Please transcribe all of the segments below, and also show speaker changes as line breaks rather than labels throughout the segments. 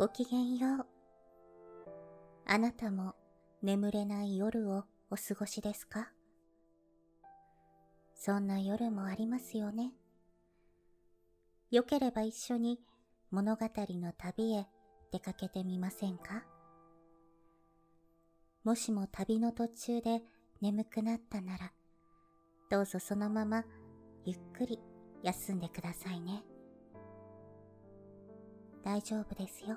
ごきげんよう。あなたも眠れない夜をお過ごしですか？そんな夜もありますよね。よければ一緒に物語の旅へ出かけてみませんか？もしも旅の途中で眠くなったなら、どうぞそのままゆっくり休んでくださいね。大丈夫ですよ。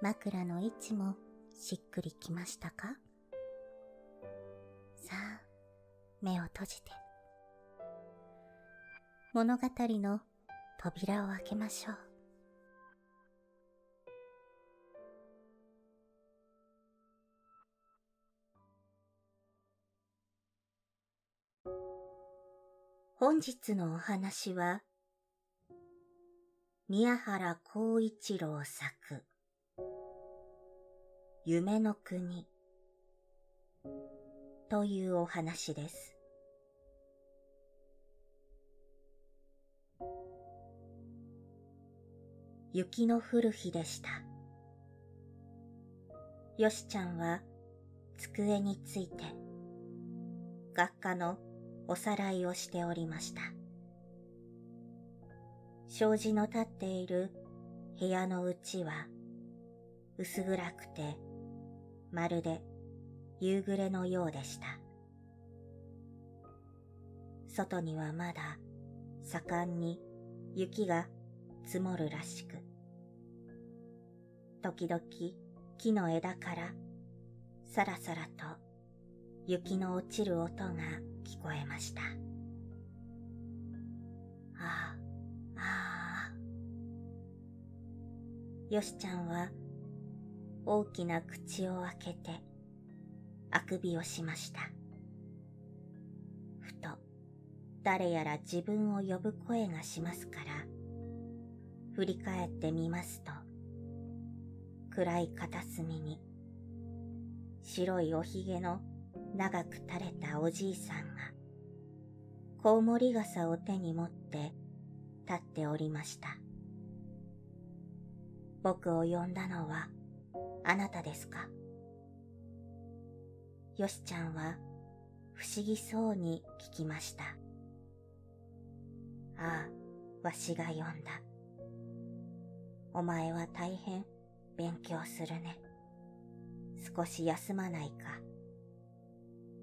枕の位置もしっくりきましたか？さあ、目を閉じて。物語の扉を開けましょう。本日のお話は、宮原光一郎作、夢の国というお話です。雪の降る日でした。よしちゃんは机について学科のおさらいをしておりました。障子の立っている部屋の内は薄暗くてまるで夕暮れのようでした。外にはまだ盛んに雪が積もるらしく、時々木の枝からさらさらと雪の落ちる音が聞こえました。ああ、ああ。よしちゃんは大きな口を開けてあくびをしました。ふと誰やら自分を呼ぶ声がしますから、振り返ってみますと、暗い片隅に白いおひげの長く垂れたおじいさんが、コウモリ傘を手に持って立っておりました。僕を呼んだのはあなたですか？よしちゃんは不思議そうに聞きました。ああ、わしが呼んだ。お前は大変勉強するね。少し休まないか。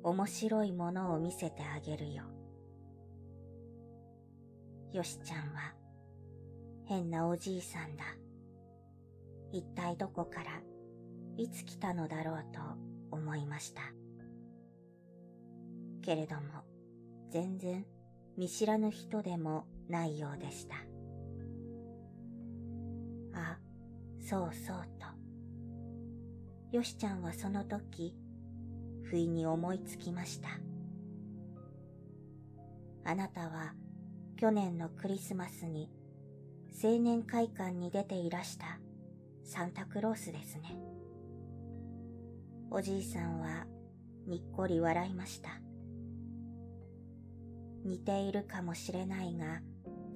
面白いものを見せてあげるよ。よしちゃんは変なおじいさんだ。一体どこからいつ来たのだろうと思いました。けれども全然見知らぬ人でもないようでした。あ、そうそうと。よしちゃんはその時不意に思いつきました。あなたは去年のクリスマスに青年会館に出ていらしたサンタクロースですね。おじいさんはにっこり笑いました。似ているかもしれないが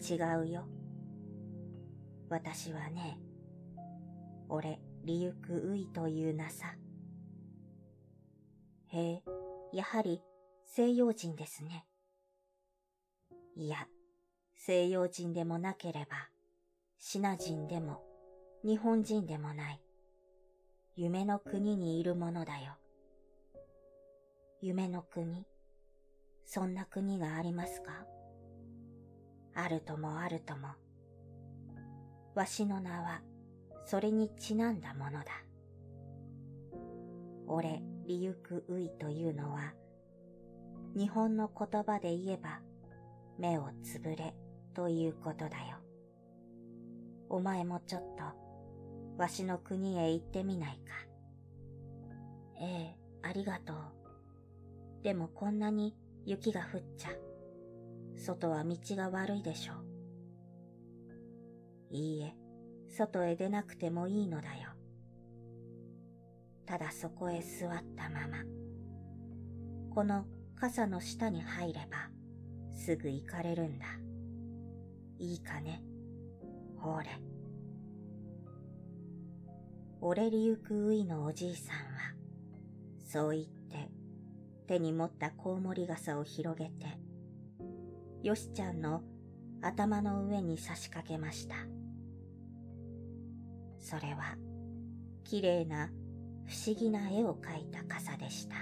違うよ。私はね、俺、リユクウイというなさ。へえ、やはり西洋人ですね。いや、西洋人でもなければ、シナ人でも、日本人でもない。夢の国にいるものだよ。夢の国、そんな国がありますか？あるともあるとも。わしの名は、それにちなんだものだ。俺、リユクウイというのは、日本の言葉で言えば、目をつぶれということだよ。お前もちょっと、わしの国へ行ってみないか。ええ、ありがとう。でもこんなに雪が降っちゃ。外は道が悪いでしょう。いいえ、外へ出なくてもいいのだよ。ただそこへ座ったまま。この傘の下に入れば、すぐ行かれるんだ。いいかね？ほれ。折れりゆくういのおじいさんは、そう言って手に持ったコウモリ傘を広げて、よしちゃんの頭の上に差し掛けました。それは、綺麗な不思議な絵を描いた傘でした。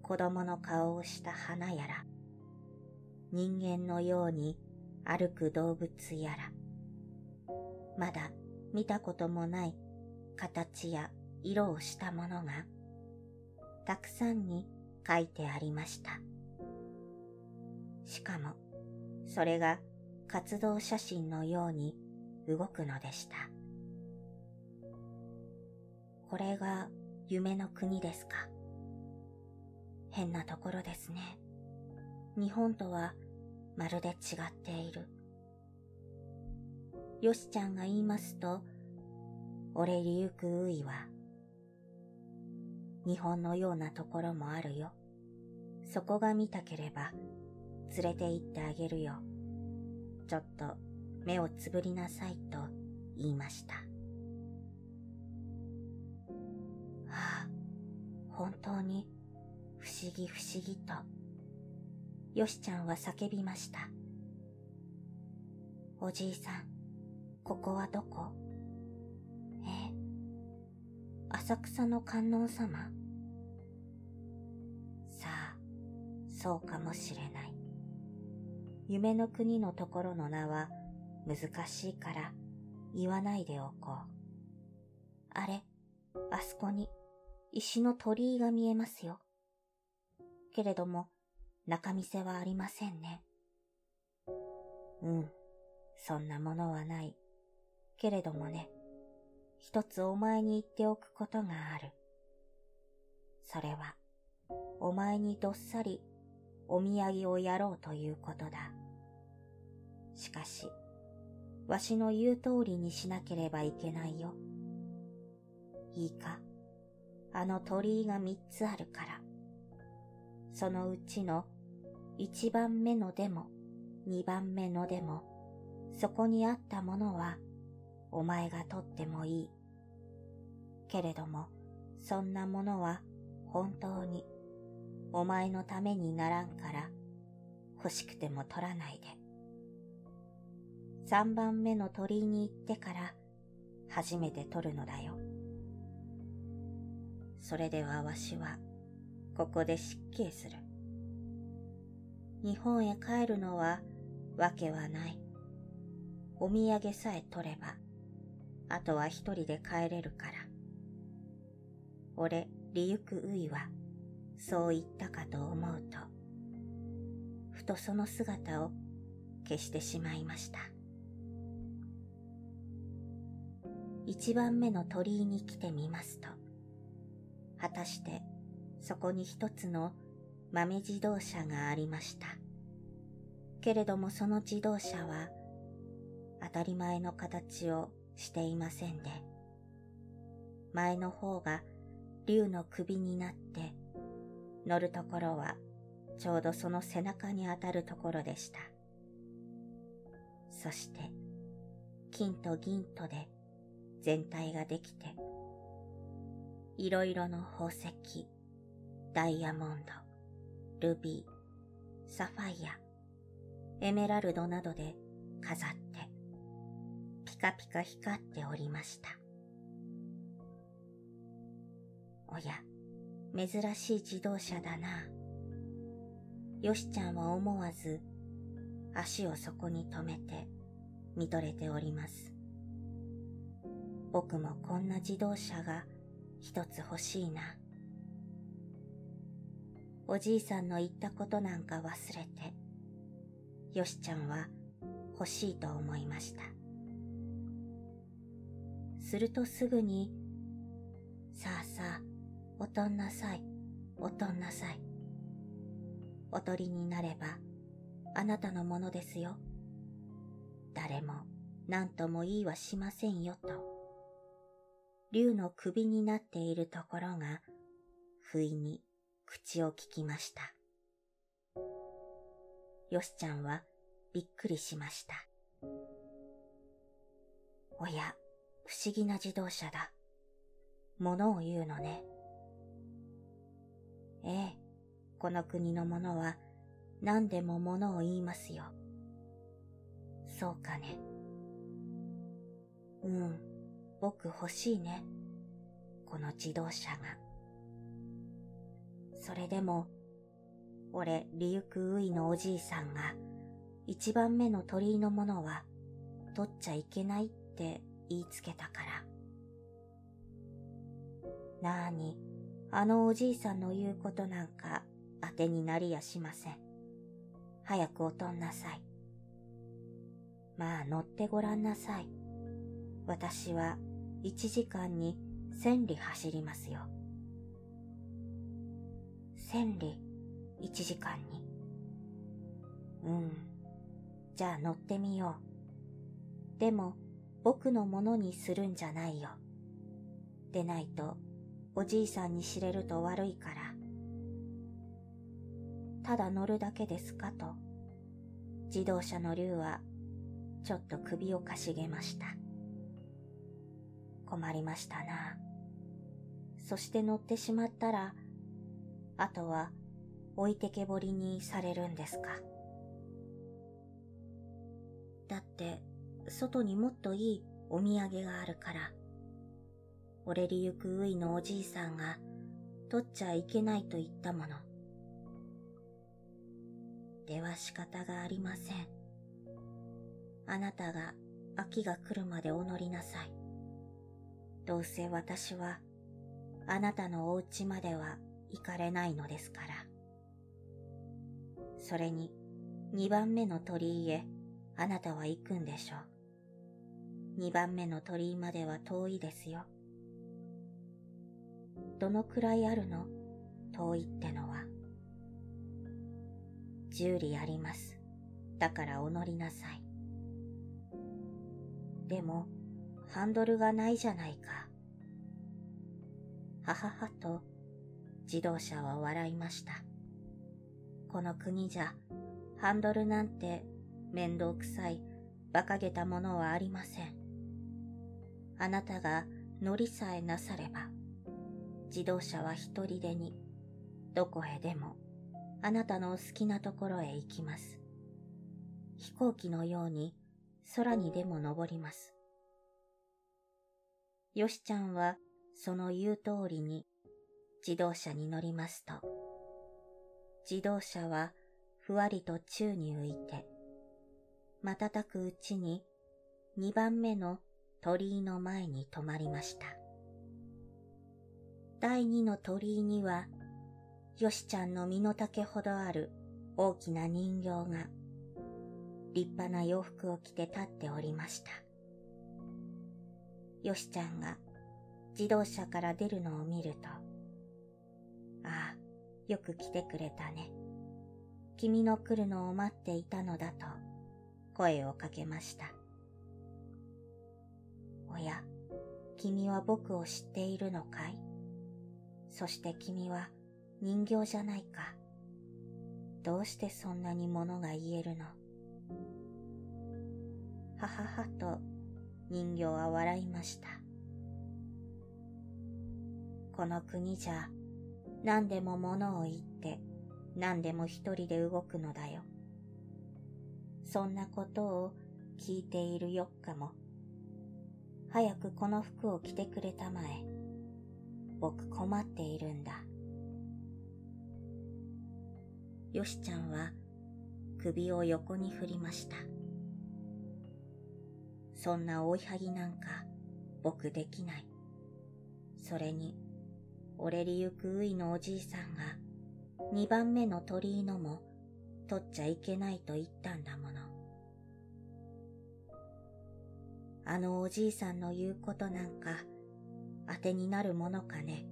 子供の顔をした花やら、人間のように歩く動物やら、まだ見たこともない形や色をしたものがたくさんに書いてありました。しかも、それが活動写真のように動くのでした。これが夢の国ですか？変なところですね。日本とはまるで違っている。よしちゃんが言いますと、俺りゆくういは日本のようなところもあるよ。そこが見たければ、連れて行ってあげるよ。ちょっと目をつぶりなさいと言いました。ああ、本当に不思議不思議と、よしちゃんは叫びました。おじいさん、ここはどこ？ええ浅草の観音様？さあ、そうかもしれない。夢の国のところの名は難しいから言わないでおこう。あれ、あそこに石の鳥居が見えますよ。けれども中見せはありませんね。うん、そんなものはない。けれどもね。一つお前に言っておくことがある。それは、お前にどっさりお土産をやろうということだ。しかし、わしの言う通りにしなければいけないよ。いいか、あの鳥居が三つあるから。そのうちの一番目のでも二番目のでも、そこにあったものはお前が取ってもいい。けれども、そんなものは本当にお前のためにならんから欲しくても取らないで。三番目の鳥居に行ってから初めて取るのだよ。それではわしはここで失敬する。日本へ帰るのはわけはない。お土産さえ取ればあとは一人で帰れるから。俺、リユクウイは、そう言ったかと思うと、ふとその姿を消してしまいました。一番目の鳥居に来てみますと、果たしてそこに一つの豆自動車がありました。けれどもその自動車は当たり前の形をしていませんで、前の方が竜の首になって、乗るところはちょうどその背中に当たるところでした。そして、金と銀とで全体ができて、いろいろの宝石、ダイヤモンド、ルビー、サファイア、エメラルドなどで飾って、カピカ光っておりました。おや、珍しい自動車だな。よしちゃんは思わず足をそこに止めて見とれております。僕もこんな自動車が一つ欲しいな。おじいさんの言ったことなんか忘れて、よしちゃんは欲しいと思いました。するとすぐに、さあさあ、おとんなさい、おとんなさい。おとりになれば、あなたのものですよ。誰も何とも言いはしませんよと。竜の首になっているところが、不意に口を聞きました。よしちゃんはびっくりしました。おや、不思議な自動車だ。ものを言うのね。ええ、この国の者は何でもものを言いますよ。そうかね。うん、僕欲しいね。この自動車が。それでも、俺、リユクウイのおじいさんが、一番目の鳥居のものは、取っちゃいけないって言いつけたから。なーに、あのおじいさんの言うことなんか当てになりやしません。早くおとんなさい。まあ乗ってごらんなさい。私は一時間に千里走りますよ。千里一時間に。うん。じゃあ乗ってみよう。でも僕のものにするんじゃないよ。でないとおじいさんに知れると悪いから。ただ乗るだけですかと、自動車の竜はちょっと首をかしげました。困りましたな。そして乗ってしまったら、あとは置いてけぼりにされるんですか。だって、外にもっといいお土産があるから。折れりゆくういのおじいさんが取っちゃいけないと言ったもの。では仕方がありません。あなたが秋が来るまでお乗りなさい。どうせ私はあなたのお家までは行かれないのですから。それに二番目の鳥居へあなたは行くんでしょう。二番目の鳥居までは遠いですよ。どのくらいあるの？遠いってのは。十里あります。だからお乗りなさい。でも、ハンドルがないじゃないか。はははと、自動車は笑いました。この国じゃ、ハンドルなんて面倒くさい、馬鹿げたものはありません。あなたが乗りさえなされば、自動車は一人でに、どこへでも、あなたのお好きなところへ行きます。飛行機のように空にでも登ります。よしちゃんはその言う通りに自動車に乗りますと、自動車はふわりと宙に浮いて、瞬くうちに二番目の鳥居の前に止まりました。第二の鳥居には、よしちゃんの身の丈ほどある大きな人形が立派な洋服を着て立っておりました。よしちゃんが自動車から出るのを見ると、ああ、よく来てくれたね。君の来るのを待っていたのだと声をかけました。おや、君は僕を知っているのかい？そして君は人形じゃないか？どうしてそんなにものが言えるの？はははと人形は笑いました。この国じゃ何でも物を言って何でも一人で動くのだよ。そんなことを聞いているよっかも。早くこの服を着てくれたまえ。僕困っているんだ。よしちゃんは首を横に振りました。そんな追いはぎなんか僕できない。それに、折れりゆくういのおじいさんが二番目の鳥居のも取っちゃいけないと言ったんだもの。あのおじいさんの言うことなんか当てになるものかね。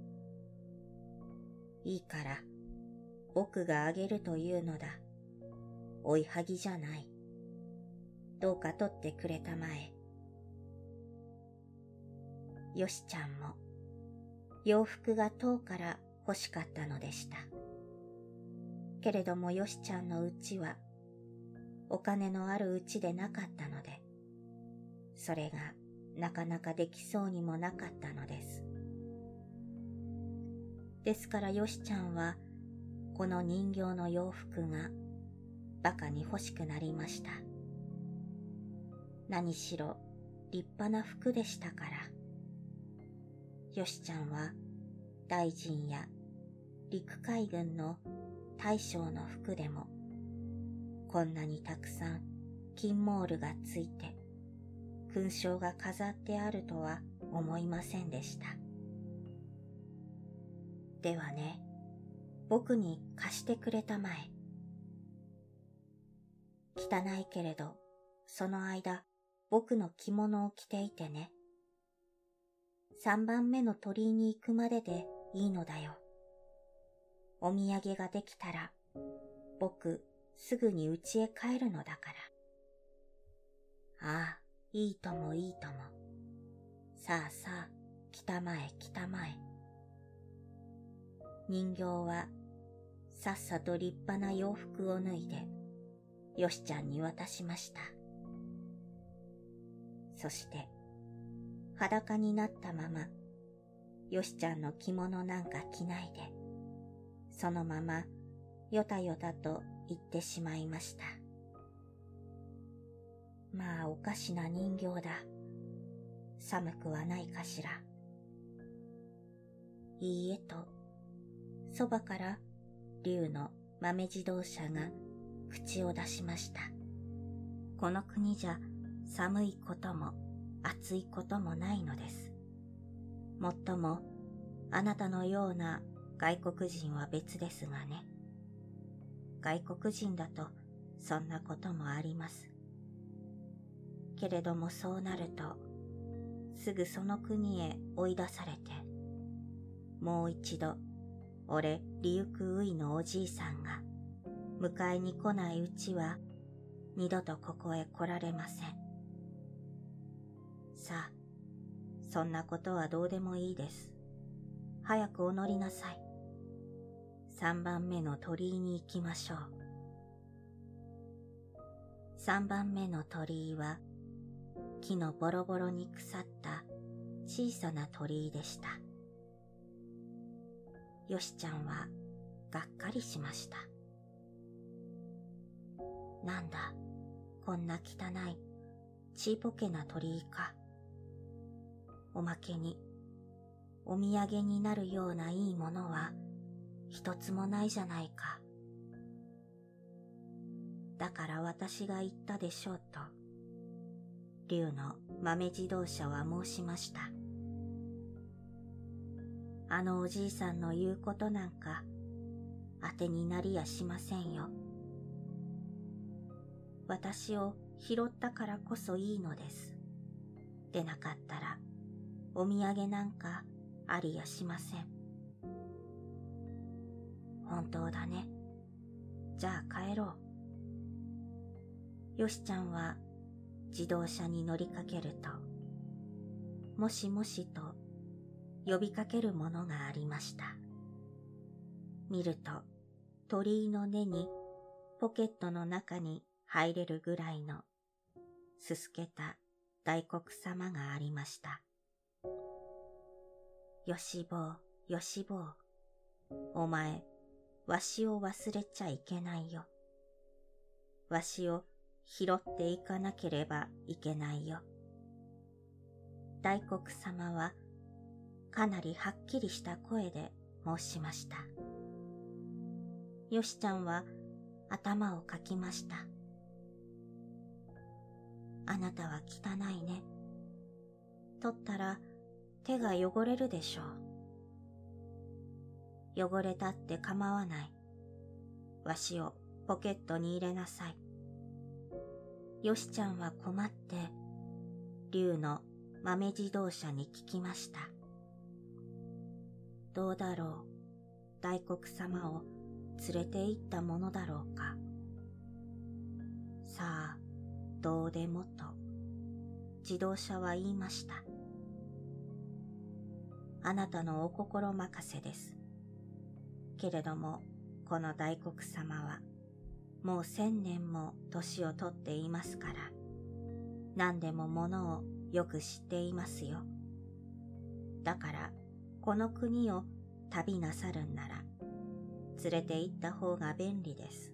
いいから、僕があげるというのだ。追いはぎじゃない。どうか取ってくれたまえ。よしちゃんも洋服が遠から欲しかったのでした。けれどもよしちゃんのうちはお金のあるうちでなかったので、それがなかなかできそうにもなかったのです。ですからよしちゃんはこの人形の洋服がバカに欲しくなりました。何しろ立派な服でしたから。よしちゃんは大臣や陸海軍の大将の服でもこんなにたくさん金モールがついて勲章が飾ってあるとは思いませんでした。ではね、僕に貸してくれたまえ。汚いけれど、その間、僕の着物を着ていてね。三番目の鳥居に行くまででいいのだよ。お土産ができたら、僕、すぐに家へ帰るのだから。ああ、いいともいいとも。さあさあ、来たまえ来たまえ。人形は、さっさと立派な洋服を脱いで、よしちゃんに渡しました。そして、裸になったまま、よしちゃんの着物なんか着ないで、そのままよたよたと言ってしまいました。まあおかしな人形だ。寒くはないかしら。いいえと、そばから竜の豆自動車が口を出しました。この国じゃ寒いことも暑いこともないのです。もっともあなたのような外国人は別ですがね。外国人だとそんなこともあります。けれどもそうなると、すぐその国へ追い出されて、もう一度、俺、リユクウイのおじいさんが、迎えに来ないうちは、二度とここへ来られません。さあ、そんなことはどうでもいいです。早くお乗りなさい。三番目の鳥居に行きましょう。三番目の鳥居は、木のボロボロに腐った小さな鳥居でした。よしちゃんはがっかりしました。なんだ、こんな汚い、ちいぽけな鳥居か。おまけに、お土産になるようないいものは一つもないじゃないか。だから私が言ったでしょうと、竜の豆自動車は申しました。あのおじいさんの言うことなんか当てになりやしませんよ。私を拾ったからこそいいのです。でなかったらお土産なんかありやしません。本当だね。じゃあ帰ろう。よしちゃんは自動車に乗りかけると、もしもしと呼びかけるものがありました。見ると鳥居の根にポケットの中に入れるぐらいのすすけた大黒様がありました。よしぼう、よしぼう、お前、わしを忘れちゃいけないよ。わしを拾っていかなければいけないよ。大黒様はかなりはっきりした声で申しました。よしちゃんは頭をかきました。あなたは汚いね。取ったら手が汚れるでしょう。汚れたって構わない。わしをポケットに入れなさい。よしちゃんは困って、竜の豆自動車に聞きました。どうだろう、大黒様を連れて行ったものだろうか。さあ、どうでもと、自動車は言いました。あなたのお心任せです。けれども、この大黒様は、もう千年も年をとっていますから、何でもものをよく知っていますよ。だから、この国を旅なさるんなら、連れて行った方が便利です。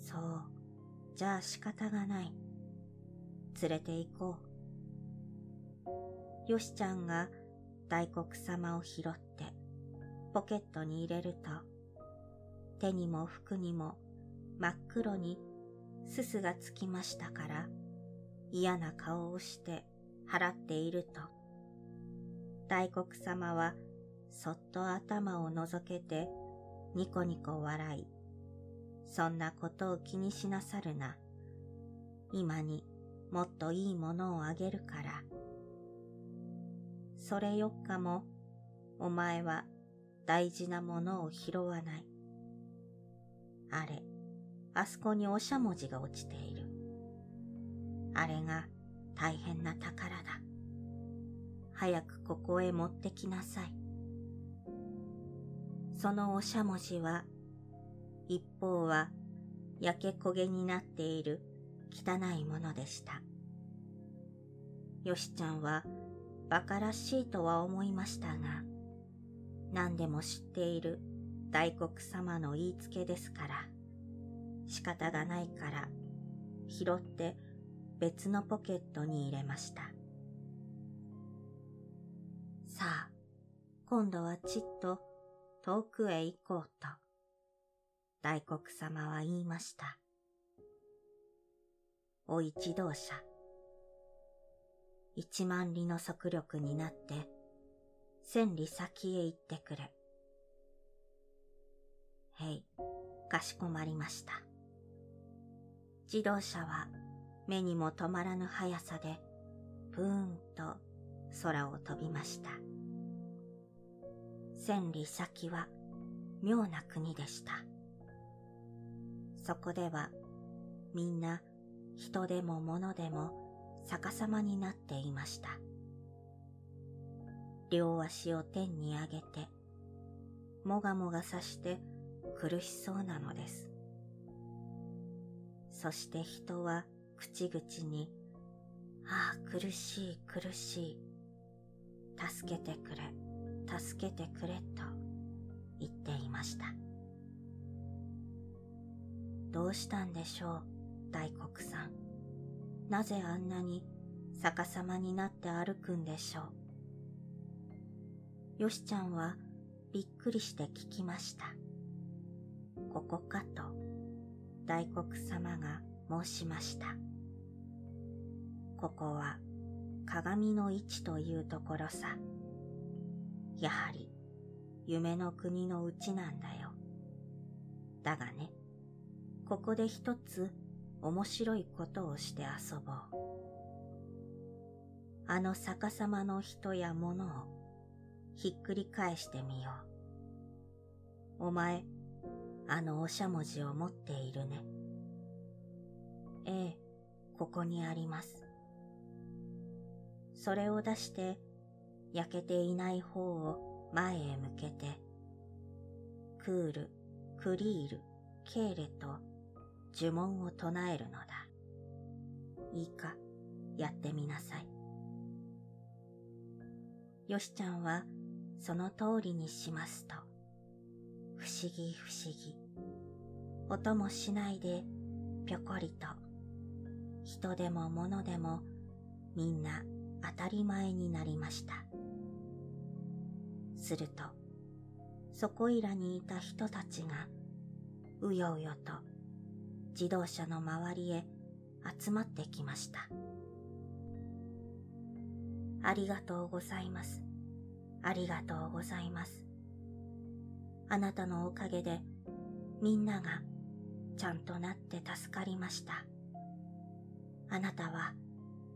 そう、じゃあ仕方がない。連れて行こう。よしちゃんが大黒様を拾ってポケットに入れると、手にも服にも真っ黒にすすがつきましたから嫌な顔をして払っていると、大黒様はそっと頭をのぞけてニコニコ笑い、そんなことを気にしなさるな。今にもっといいものをあげるから。それよっかもお前は大事なものを拾わない。あれ、あそこにおしゃもじが落ちている。あれが大変な宝だ。早くここへ持ってきなさい。そのおしゃもじは、一方は焼け焦げになっている汚いものでした。よしちゃんは馬鹿らしいとは思いましたが、何でも知っている大黒様の言いつけですから、仕方がないから拾って別のポケットに入れました。さあ、今度はちっと遠くへ行こうと、大黒様は言いました。お一同社、一万里の速力になって千里先へ行ってくれ。へい、かしこまりました。自動車は目にも止まらぬ速さで、ぷーんと空を飛びました。千里先は妙な国でした。そこではみんな人でも物でも逆さまになっていました。両足を天に上げて、もがもがさして苦しそうなのです。そして人は口々に、ああ、苦しい苦しい。助けてくれ、助けてくれと言っていました。どうしたんでしょう、大黒さん。なぜあんなに逆さまになって歩くんでしょう。よしちゃんはびっくりして聞きました。ここかと大黒様が申しました。ここは鏡の位置というところさ。やはり夢の国のうちなんだよ。だがね、ここで一つ面白いことをして遊ぼう。あの逆さまの人や物をひっくり返してみよう。お前、あのおしゃもじを持っているね。ええ、ここにあります。それを出して、焼けていない方を前へ向けて、クール、クリール、ケーレと呪文を唱えるのだ。いいか、やってみなさい。よしちゃんはその通りにしますと、不思議不思議、音もしないでぴょこりと、人でも物でもみんな当たり前になりました。すると、そこいらにいた人たちが、うようよと自動車の周りへ集まってきました。ありがとうございます。ありがとうございます。あなたのおかげでみんながちゃんとなって助かりました。あなたは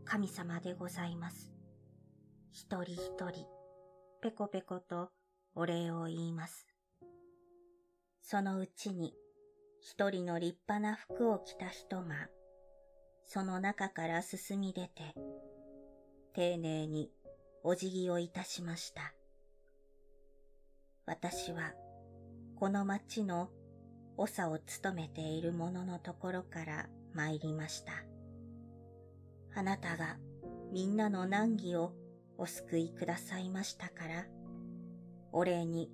神様でございます。一人一人、ペコペコとお礼を言います。そのうちに、一人の立派な服を着た人が、その中から進み出て、丁寧にお辞儀をいたしました。私は、この町の長を務めている者のところから参りました。あなたがみんなの難儀をお救いくださいましたから、お礼に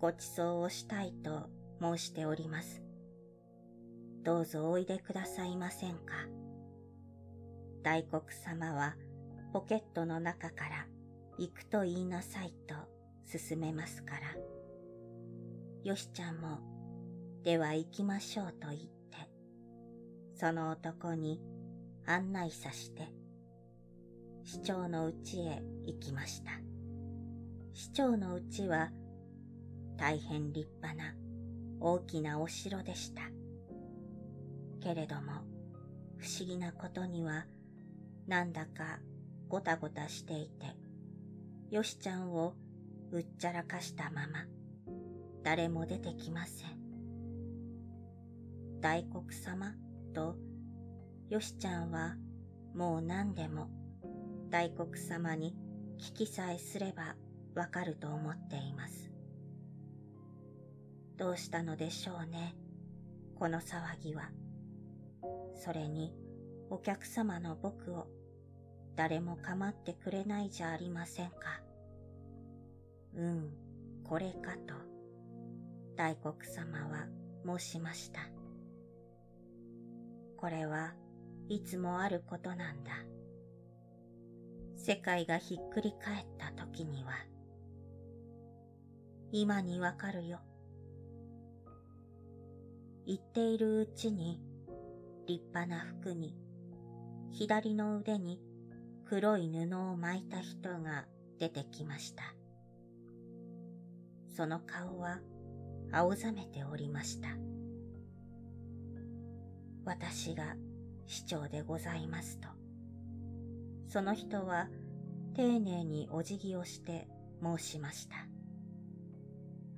ご馳走をしたいと申しております。どうぞおいでくださいませんか。大黒様はポケットの中から行くと言いなさいと勧めますから。よしちゃんも、では行きましょうと言って、その男に案内さして、市長の家へ行きました。市長の家は大変立派な大きなお城でした。けれども不思議なことにはなんだかごたごたしていて、よしちゃんをうっちゃらかしたまま誰も出てきません。大黒様とよしちゃんはもう何でも大黒様に聞きさえすればわかると思っています。どうしたのでしょうね、この騒ぎは。それにお客様の僕を誰も構ってくれないじゃありませんか。うん、これかと、大黒様は申しました。これはいつもあることなんだ。世界がひっくり返った時には、今にわかるよ。言っているうちに、立派な服に、左の腕に黒い布を巻いた人が出てきました。その顔は青ざめておりました。私が市長でございますと。その人は丁寧にお辞儀をして申しました。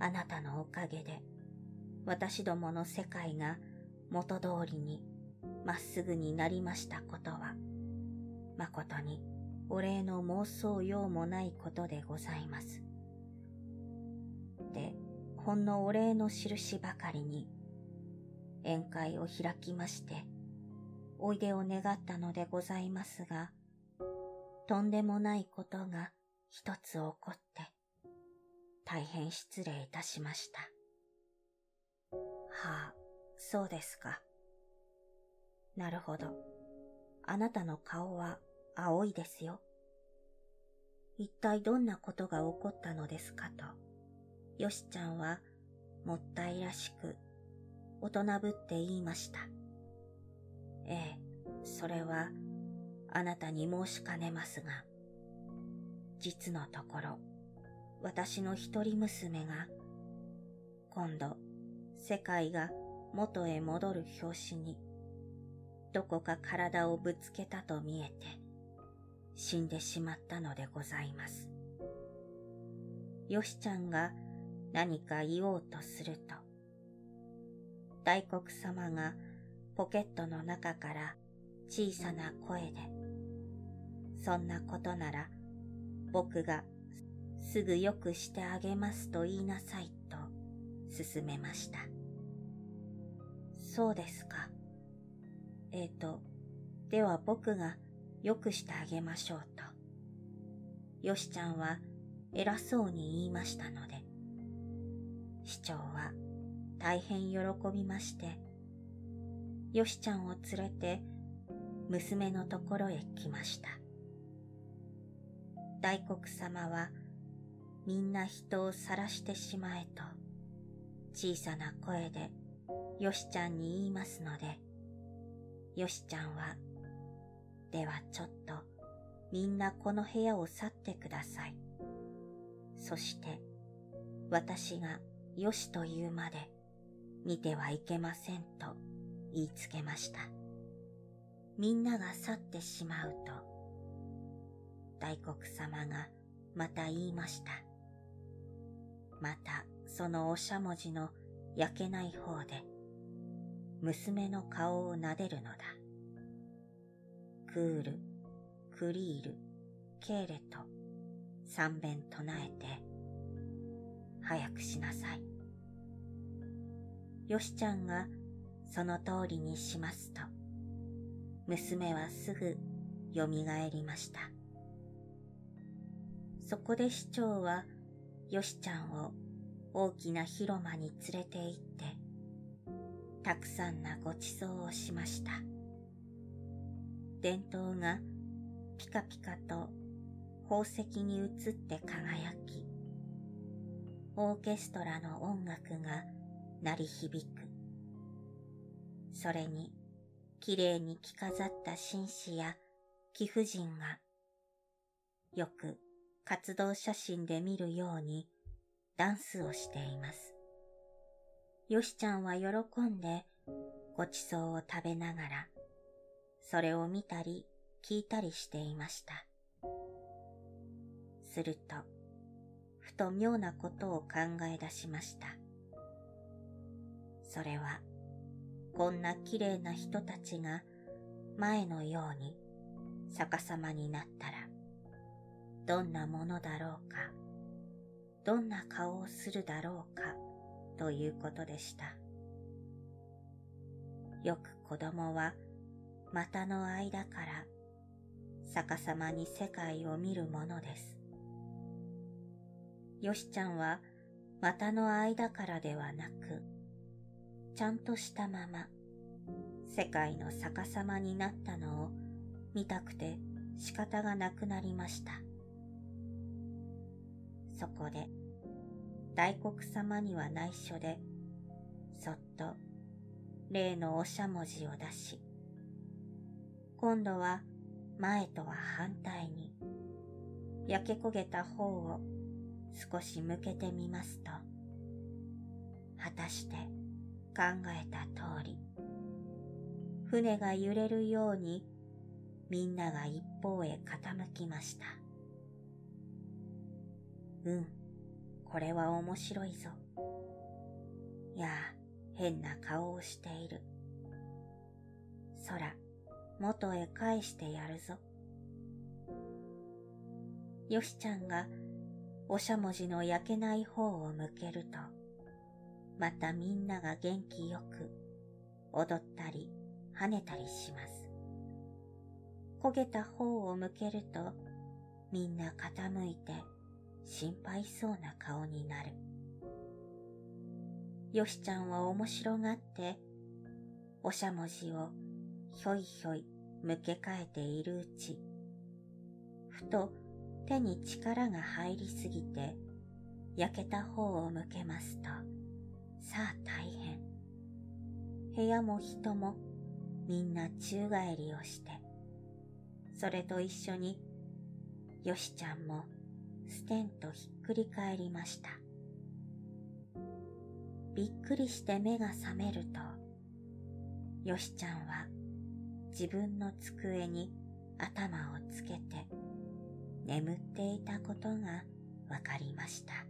あなたのおかげで私どもの世界が元通りにまっすぐになりましたことは誠にお礼の妄想用もないことでございます。ほんのお礼の印ばかりに宴会を開きまして、おいでを願ったのでございますが、とんでもないことが一つ起こって、大変失礼いたしました。はあ、そうですか。なるほど。あなたの顔は青いですよ。一体どんなことが起こったのですかと、よしちゃんはもったいらしく大人ぶって言いました。ええ、それはあなたに申しかねますが、実のところ、私の一人娘が、今度、世界が元へ戻る拍子に、どこか体をぶつけたと見えて、死んでしまったのでございます。よしちゃんが何か言おうとすると、大黒様がポケットの中から小さな声で、そんなことなら僕がすぐよくしてあげますと言いなさいと勧めました。そうですか。えっ、ー、と、では僕がよくしてあげましょうと。よしちゃんは偉そうに言いましたので、市長は大変喜びまして、よしちゃんを連れて娘のところへ来ました。大黒様はみんな人を晒してしまえと小さな声でよしちゃんに言いますので、よしちゃんは、ではちょっとみんなこの部屋を去ってください。そして私がよしと言うまで見てはいけませんと言いつけました。みんなが去ってしまうと、大黒様がまた言いました。またそのおしゃもじの焼けない方で、娘の顔を撫でるのだ。クール、クリール、ケーレと三遍唱えて、早くしなさい。よしちゃんがその通りにしますと、娘はすぐ蘇りました。そこで市長はよしちゃんを大きな広間に連れて行って、たくさんなごちそうをしました。伝統がピカピカと宝石に映って輝き、オーケストラの音楽が鳴り響く。それに、きれいに着飾った紳士や貴婦人が、よく活動写真で見るようにダンスをしています。よしちゃんは喜んでごちそうを食べながら、それを見たり聞いたりしていました。すると、ふと妙なことを考え出しました。それは、こんな綺麗な人たちが前のように逆さまになったら、どんなものだろうか、どんな顔をするだろうか、ということでした。よく子供は股の間から逆さまに世界を見るものです。よしちゃんは股の間からではなく、ちゃんとしたまま世界の逆さまになったのを見たくて仕方がなくなりました。そこで大黒様には内緒でそっと例のおしゃもじを出し、今度は前とは反対に焼け焦げた方を少し向けてみますと、果たして考えた通り、船が揺れるようにみんなが一方へ傾きました。うん、これは面白いぞ。いや、変な顔をしている。空、元へ返してやるぞ。よしちゃんがおしゃもじの焼けない方を向けると、またみんなが元気よく踊ったり跳ねたりします。焦げた方を向けると、みんな傾いて心配そうな顔になる。よしちゃんは面白がって、おしゃもじをひょいひょい向け替えているうち、ふと手に力が入りすぎて、焼けた方を向けますと、さあ大変。部屋も人もみんな宙返りをして、それと一緒に、よしちゃんもステンとひっくり返りました。びっくりして目が覚めると、よしちゃんは自分の机に頭をつけて眠っていたことがわかりました。